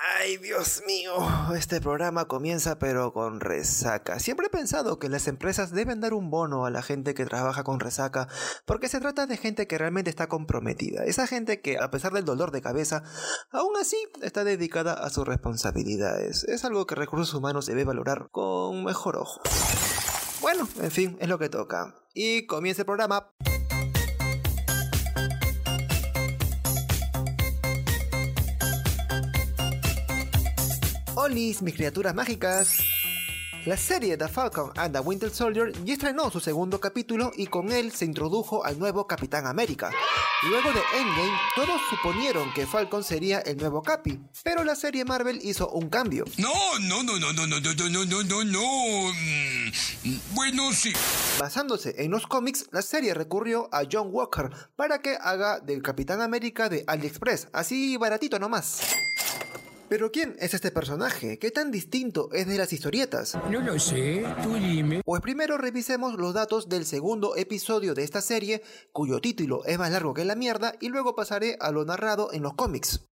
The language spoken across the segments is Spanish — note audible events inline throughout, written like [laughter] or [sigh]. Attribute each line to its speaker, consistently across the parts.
Speaker 1: Ay, Dios mío, este programa comienza pero con resaca. Siempre he pensado que las empresas deben dar un bono a la gente que trabaja con resaca, porque se trata de gente que realmente está comprometida. Esa gente que, a pesar del dolor de cabeza, aún así está dedicada a sus responsabilidades. Es algo que recursos humanos debe valorar con mejor ojo. Bueno, en fin, es lo que toca. Y comienza el programa. Olis, mis criaturas mágicas. La serie The Falcon and the Winter Soldier ya estrenó su segundo capítulo y con él se introdujo al nuevo Capitán América. Luego de Endgame, todos suponieron que Falcon sería el nuevo Capi, pero la serie Marvel hizo un cambio.
Speaker 2: No, no, no, no, no, no, no, no, no, no, no. Bueno, sí.
Speaker 1: Basándose en los cómics, la serie recurrió a John Walker para que haga del Capitán América de AliExpress, así baratito nomás. Pero ¿quién es este personaje? ¿Qué tan distinto es de las historietas?
Speaker 2: No lo sé, tú dime.
Speaker 1: Pues primero revisemos los datos del segundo episodio de esta serie, cuyo título es más largo que la mierda, y luego pasaré a lo narrado en los cómics.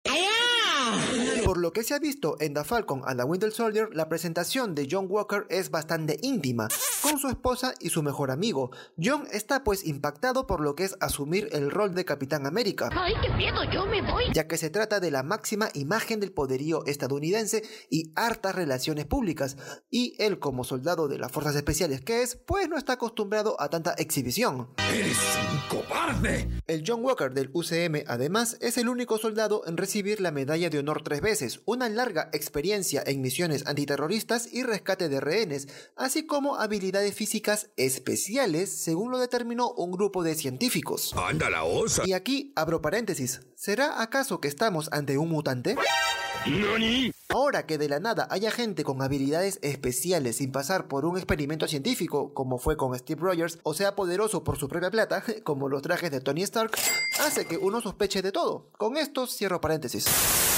Speaker 1: Por lo que se ha visto en The Falcon and the Winter Soldier, la presentación de John Walker es bastante íntima, con su esposa y su mejor amigo. John está pues impactado por lo que es asumir el rol de Capitán América.
Speaker 3: ¡Ay, qué miedo! ¡Yo me voy!
Speaker 1: Ya que se trata de la máxima imagen del poderío estadounidense y hartas relaciones públicas. Y él, como soldado de las fuerzas especiales que es, pues no está acostumbrado a tanta exhibición.
Speaker 2: ¡Eres un cobarde!
Speaker 1: El John Walker del UCM, además, es el único soldado en recibir la medalla de honor tres veces, una larga experiencia en misiones antiterroristas y rescate de rehenes, así como habilidades físicas especiales, según lo determinó un grupo de científicos.
Speaker 2: ¡Anda la osa!
Speaker 1: Y aquí abro paréntesis. ¿Será acaso que estamos ante un mutante?
Speaker 2: ¿Nani?
Speaker 1: Ahora que de la nada haya gente con habilidades especiales sin pasar por un experimento científico, como fue con Steve Rogers, o sea poderoso por su propia plata, [laughs] como los trajes de Tony Stark, hace que uno sospeche de todo. Con esto cierro paréntesis.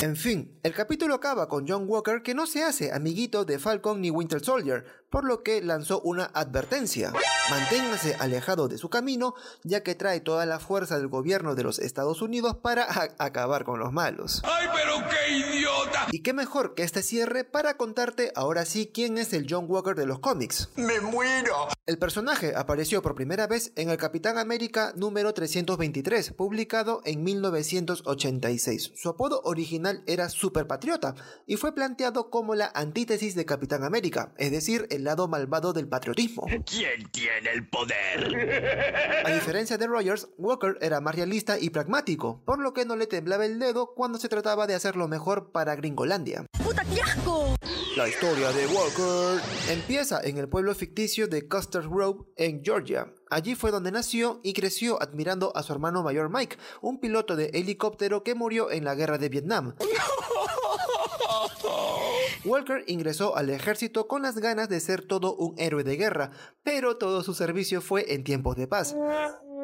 Speaker 1: En fin, el capítulo acaba con John Walker que no se hace amiguito de Falcon ni Winter Soldier, por lo que lanzó una advertencia. Manténgase alejado de su camino, ya que trae toda la fuerza del gobierno de los Estados Unidos para [laughs] acabar con los malos.
Speaker 2: ¡Ay, pero qué idiota!
Speaker 1: Y qué mejor que este cierre para contarte ahora sí quién es el John Walker de los cómics.
Speaker 2: ¡Me muero!
Speaker 1: El personaje apareció por primera vez en el Capitán América número 323, publicado en 1986. Su apodo original era Super Patriota y fue planteado como la antítesis de Capitán América, es decir, el lado malvado del patriotismo.
Speaker 2: ¿Quién tiene el poder? [laughs]
Speaker 1: A diferencia de Rogers, Walker era más realista y pragmático, por lo que no le temblaba el dedo cuando se trataba de hacer lo mejor para Gringolandia.
Speaker 3: ¡Puta, qué asco!
Speaker 1: La historia de Walker empieza en el pueblo ficticio de Custer Grove, en Georgia. Allí fue donde nació y creció admirando a su hermano mayor Mike, un piloto de helicóptero que murió en la guerra de Vietnam. [laughs] Walker ingresó al ejército con las ganas de ser todo un héroe de guerra, pero todo su servicio fue en tiempos de paz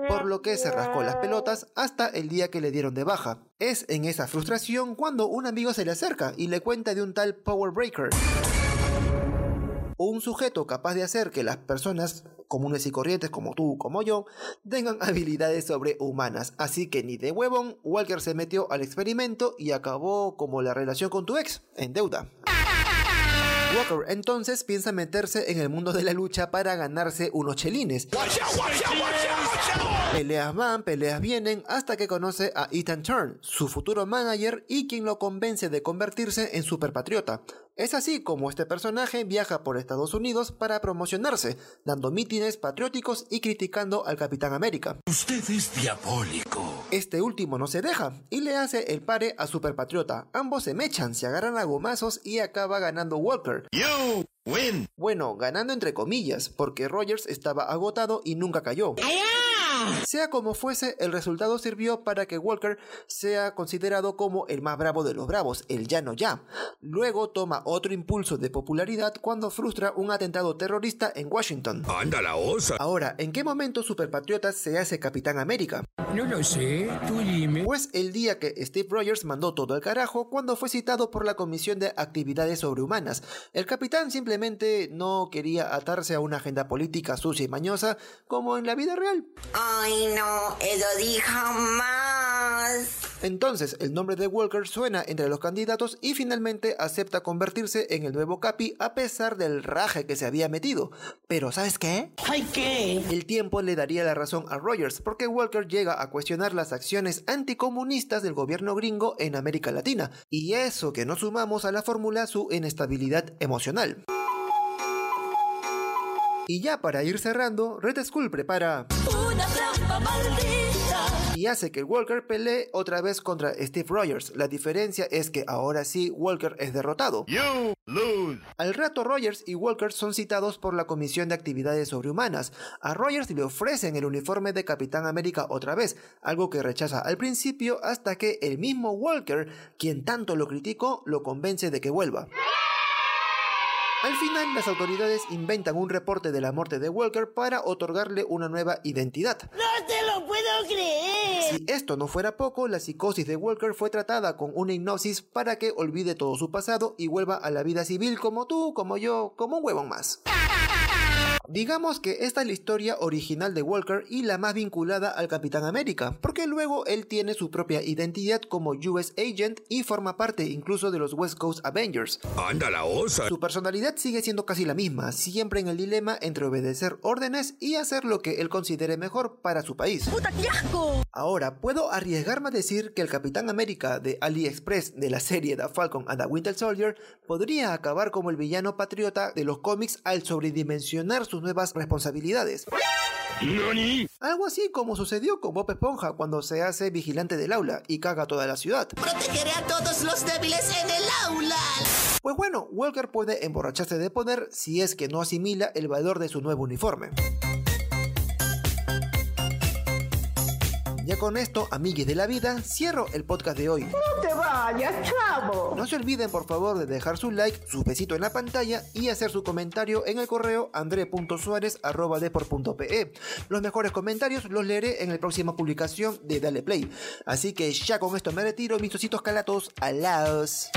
Speaker 1: por lo que se rascó las pelotas hasta el día que le dieron de baja. Es en esa frustración cuando un amigo se le acerca y le cuenta de un tal Power Breaker. Un sujeto capaz de hacer que las personas comunes y corrientes como tú, como yo, tengan [laughs] habilidades sobrehumanas. Así que ni de huevón, Walker se metió al experimento y acabó como la relación con tu ex, en deuda. Walker entonces piensa meterse en el mundo de la lucha para ganarse unos chelines. Peleas van, peleas vienen, hasta que conoce a Ethan Turn, su futuro manager y quien lo convence de convertirse en superpatriota. Es así como este personaje viaja por Estados Unidos para promocionarse, dando mítines patrióticos y criticando al Capitán América.
Speaker 2: Usted es diabólico.
Speaker 1: Este último no se deja y le hace el pare a Superpatriota. Ambos se mechan, se agarran a gomazos y acaba ganando Walker.
Speaker 2: You win.
Speaker 1: Bueno, ganando entre comillas, porque Rogers estaba agotado y nunca cayó. Sea como fuese, el resultado sirvió para que Walker sea considerado como el más bravo de los bravos, el ya no ya. Luego toma otro impulso de popularidad cuando frustra un atentado terrorista en Washington.
Speaker 2: ¡Anda la osa!
Speaker 1: Ahora, ¿en qué momento Superpatriota se hace Capitán América?
Speaker 2: No lo sé, tú dime.
Speaker 1: Pues el día que Steve Rogers mandó todo al carajo cuando fue citado por la Comisión de Actividades Sobrehumanas. El capitán simplemente no quería atarse a una agenda política sucia y mañosa como en la vida real.
Speaker 4: Ay, no, eso di jamás.
Speaker 1: Entonces, el nombre de Walker suena entre los candidatos y finalmente acepta convertirse en el nuevo Capi a pesar del raje que se había metido. Pero ¿sabes qué?
Speaker 4: ¿Ay qué?
Speaker 1: El tiempo le daría la razón a Rogers porque Walker llega a cuestionar las acciones anticomunistas del gobierno gringo en América Latina, y eso que no sumamos a la fórmula su inestabilidad emocional. Y ya para ir cerrando, Red Skull prepara
Speaker 3: trampa maldita.
Speaker 1: y hace que Walker pelee otra vez contra Steve Rogers. La diferencia es que ahora sí Walker es derrotado. Al rato Rogers y Walker son citados por la Comisión de Actividades Sobrehumanas. A Rogers le ofrecen el uniforme de Capitán América otra vez, algo que rechaza al principio hasta que el mismo Walker, quien tanto lo criticó, lo convence de que vuelva. Al final, las autoridades inventan un reporte de la muerte de Walker para otorgarle una nueva identidad.
Speaker 4: ¡No te lo puedo creer!
Speaker 1: Si esto no fuera poco, la psicosis de Walker fue tratada con una hipnosis para que olvide todo su pasado y vuelva a la vida civil como tú, como yo, como un huevón más. Digamos que esta es la historia original de Walker y la más vinculada al Capitán América, porque luego él tiene su propia identidad como US Agent y forma parte incluso de los West Coast Avengers.
Speaker 2: Anda la osa.
Speaker 1: Su personalidad sigue siendo casi la misma, siempre en el dilema entre obedecer órdenes y hacer lo que él considere mejor para su país.
Speaker 3: ¡Puta, qué asco!
Speaker 1: Ahora, puedo arriesgarme a decir que el Capitán América de AliExpress de la serie The Falcon and the Winter Soldier podría acabar como el villano patriota de los cómics al sobredimensionar sus nuevas responsabilidades. Algo así como sucedió con Bob Esponja cuando se hace vigilante del aula y caga toda la ciudad.
Speaker 4: Protegeré a todos los débiles en el aula.
Speaker 1: Pues bueno, Walker puede emborracharse de poder si es que no asimila el valor de su nuevo uniforme. Ya con esto, amigues de la vida, cierro el podcast de hoy.
Speaker 5: No te vayas, chavo.
Speaker 1: No se olviden por favor de dejar su like, su besito en la pantalla y hacer su comentario en el correo andre.suárez.depor.pe. Los mejores comentarios los leeré en la próxima publicación de Dale Play. Así que ya con esto me retiro, mis ositos calatos. Alaos.